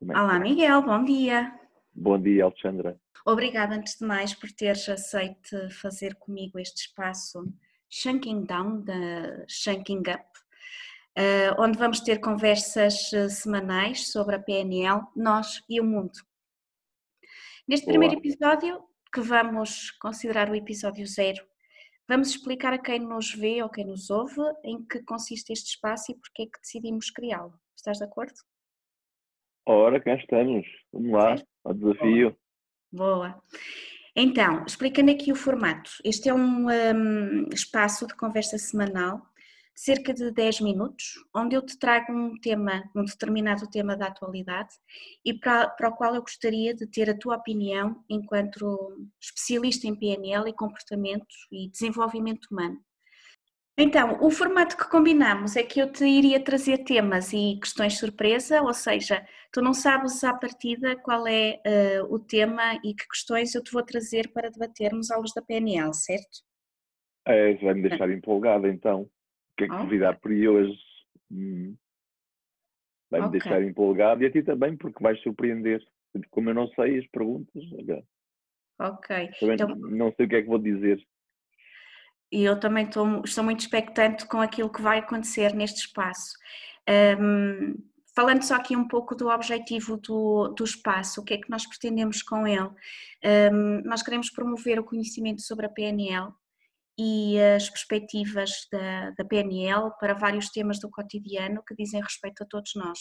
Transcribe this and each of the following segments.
Como é Olá, está? Miguel, bom dia. Bom dia, Alexandra. Obrigada, antes de mais, por teres aceito fazer comigo este espaço Shunking Down, da Shunking Up, eh, onde vamos ter conversas eh, semanais sobre a PNL, nós e o mundo. Neste Olá. primeiro episódio, que vamos considerar o episódio zero, vamos explicar a quem nos vê ou quem nos ouve em que consiste este espaço e porque é que decidimos criá-lo. Estás de acordo? Ora, cá estamos. Vamos lá, ao desafio. Boa. Então, explicando aqui o formato. Este é um hum, espaço de conversa semanal, de cerca de 10 minutos, onde eu te trago um tema, um determinado tema da atualidade e para, para o qual eu gostaria de ter a tua opinião enquanto especialista em PNL e comportamento e desenvolvimento humano. Então, o formato que combinamos é que eu te iria trazer temas e questões surpresa, ou seja, tu não sabes à partida qual é eh, o tema e que questões eu te vou trazer para debatermos à luz da PNL, certo? É, isso vai-me deixar empolgado, então. O que é que Ok. convidar por aí hoje? Hum. Vai-me Ok. deixar empolgado e a ti também, porque vais surpreender. Como eu não sei as perguntas, olha, Ok. também Então, não sei o que é que vou dizer. E eu também estou, estou muito expectante com aquilo que vai acontecer neste espaço. Hum, falando só aqui um pouco do objetivo do, do espaço, o que é que nós pretendemos com ele? Hum, nós queremos promover o conhecimento sobre a PNL e as perspectivas da, da PNL para vários temas do cotidiano que dizem respeito a todos nós.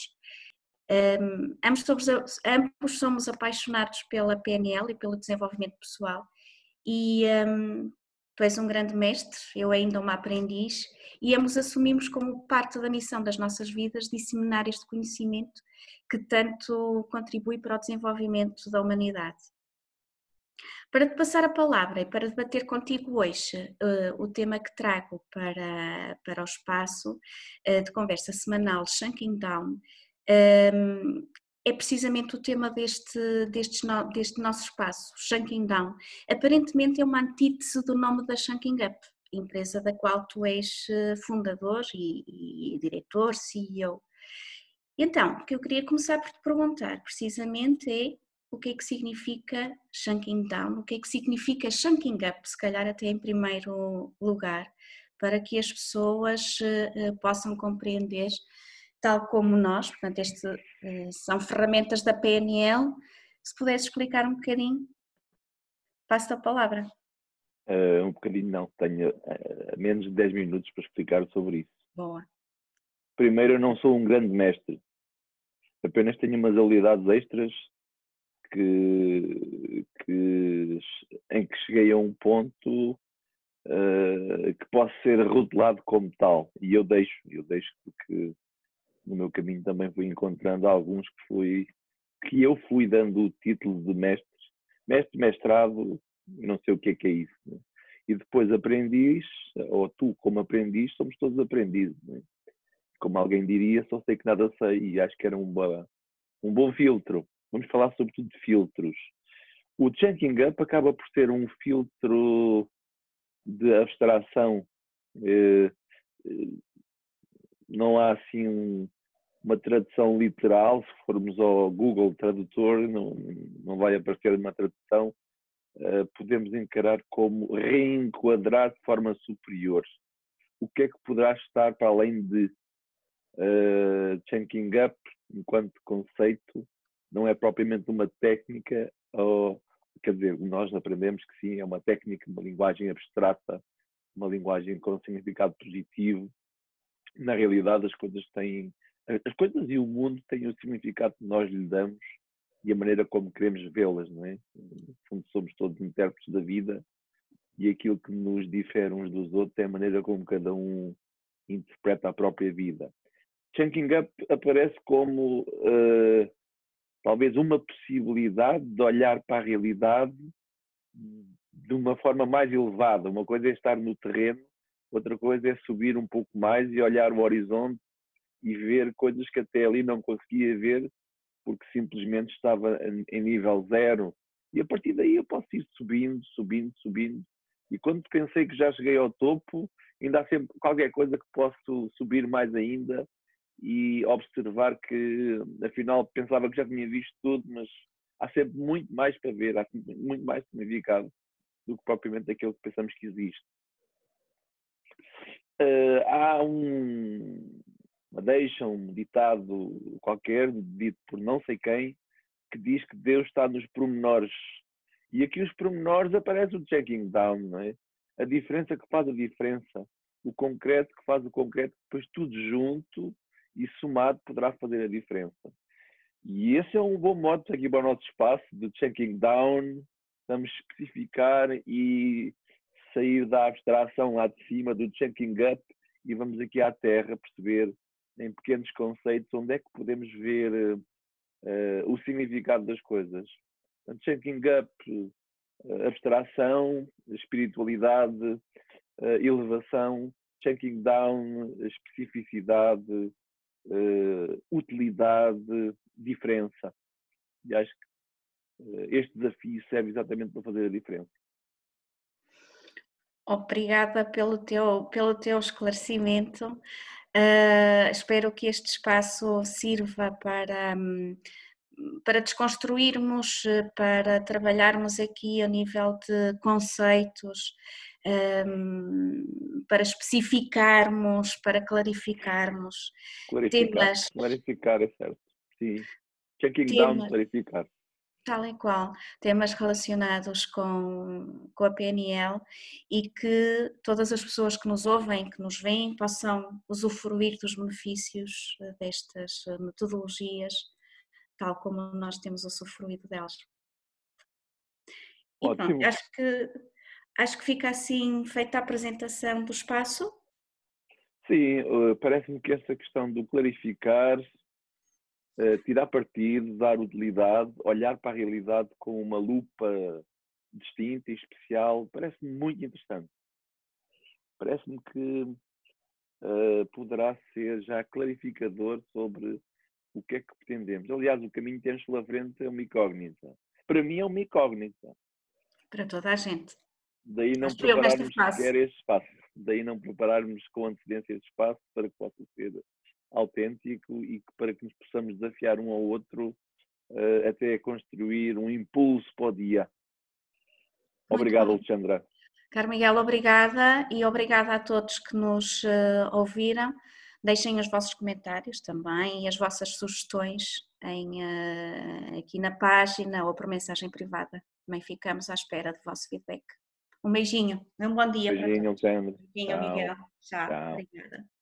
Hum, ambos, somos, ambos somos apaixonados pela PNL e pelo desenvolvimento pessoal e hum, tu és um grande mestre, eu ainda uma aprendiz, e ambos assumimos como parte da missão das nossas vidas disseminar este conhecimento que tanto contribui para o desenvolvimento da humanidade. Para te passar a palavra e para debater contigo hoje eh, o tema que trago para, para o espaço eh, de conversa semanal Shunking Down, ehm, é precisamente o tema deste, deste, deste nosso espaço, Shunking Down. Aparentemente é uma antítese do nome da Shunking Up, empresa da qual tu és eh, fundador e, e diretor, CEO. Então, o que eu queria começar por te perguntar precisamente é o que é que significa Shunking Down, o que é que significa Shunking Up, se calhar até em primeiro lugar, para que as pessoas eh, eh, possam compreender, tal como nós, portanto, este, eh, são ferramentas da PNL, se pudesse explicar um bocadinho, passo a palavra. Ah, um bocadinho não, tenho ah, menos de 10 minutos para explicar sobre isso. Boa. Primeiro, eu não sou um grande mestre. Apenas tenho umas habilidades extras que, que- em que cheguei a um ponto eh, que posso ser rotulado como tal. E eu deixo, eu deixo porque no meu caminho também fui encontrando alguns que fui que eu fui dando o título de mestre, mestre, mestrado, não sei o que é que é isso. né? E depois aprendiz, ou tu como aprendiz, somos todos aprendizes. né? Como alguém diria, só sei que nada sei e acho que era um, ba- um bom filtro. Vamos falar sobretudo de filtros. O Chunking Up acaba por ser um filtro de abstração. Eh, eh, Não há assim um- uma tradução literal. Se formos ao Google Tradutor, não, não vai aparecer uma tradução. Eh, Podemos encarar como reenquadrar de forma superior. O que é que poderá estar para além de uh, chunking up, enquanto conceito, não é propriamente uma técnica, ou, quer dizer, nós aprendemos que sim, é uma técnica, uma linguagem abstrata, uma linguagem com significado positivo. Na realidade, as coisas têm, as coisas e o mundo têm o significado que nós lhe damos e a maneira como queremos vê-las, não é? No fundo, somos todos intérpretes da vida e aquilo que nos difere uns dos outros é a maneira como cada um interpreta a própria vida. Chunking Up aparece como uh, talvez uma possibilidade de olhar para a realidade de uma forma mais elevada. Uma coisa é estar no terreno, outra coisa é subir um pouco mais e olhar o horizonte e ver coisas que até ali não conseguia ver porque simplesmente estava em nível zero. E a partir daí eu posso ir subindo, subindo, subindo. E quando pensei que já cheguei ao topo, ainda há sempre qualquer coisa que posso subir mais ainda e observar que, afinal, pensava que já tinha visto tudo, mas há sempre muito mais para ver, há muito mais significado do que propriamente aquilo que pensamos que existe. Uh, há um, uma deixa, um ditado qualquer, dito por não sei quem, que diz que Deus está nos pormenores. E aqui os pormenores aparece o checking down, não é? A diferença que faz a diferença, o concreto que faz o concreto, depois tudo junto e somado poderá fazer a diferença. E esse é um bom modo aqui para o nosso espaço de checking down, vamos especificar e sair da abstração lá de cima do checking up e vamos aqui à terra perceber em pequenos conceitos onde é que podemos ver uh, o significado das coisas. Portanto, checking up, uh, abstração, espiritualidade, uh, elevação, checking down, especificidade, utilidade, diferença. E acho que este desafio serve exatamente para fazer a diferença. Obrigada pelo teu, pelo teu esclarecimento. Uh, espero que este espaço sirva para, para desconstruirmos, para trabalharmos aqui a nível de conceitos, um, para especificarmos, para clarificarmos clarificar, temas. Clarificar, é certo. Sim. Checking temas, down, clarificar. Tal e qual, temas relacionados com, com a PNL e que todas as pessoas que nos ouvem, que nos veem, possam usufruir dos benefícios eh, destas eh, metodologias, tal como nós temos usufruído delas. E pronto, acho que, acho que fica assim feita a apresentação do espaço. Sim, eh, parece-me que essa questão do clarificar tirar partido, dar utilidade, olhar para a realidade com uma lupa distinta e especial, parece-me muito interessante. Parece-me que uh, poderá ser já clarificador sobre o que é que pretendemos. Aliás, o caminho que temos pela frente é uma incógnita. Para mim é uma incógnita. Para toda a gente. Daí não prepararmos sequer este espaço. Daí não prepararmos com antecedência este espaço para que possa ser autêntico e que, para que nos possamos desafiar um ao outro uh, até construir um impulso para o dia. Obrigado, Alexandra. Caro Miguel, obrigada e obrigada a todos que nos uh, ouviram. Deixem os vossos comentários também e as vossas sugestões em, uh, aqui na página ou por mensagem privada. Também ficamos à espera do vosso feedback. Um beijinho, um bom dia. Beijinho, Alexandre. Beijinho, Miguel. Tchau. Tchau. Obrigada.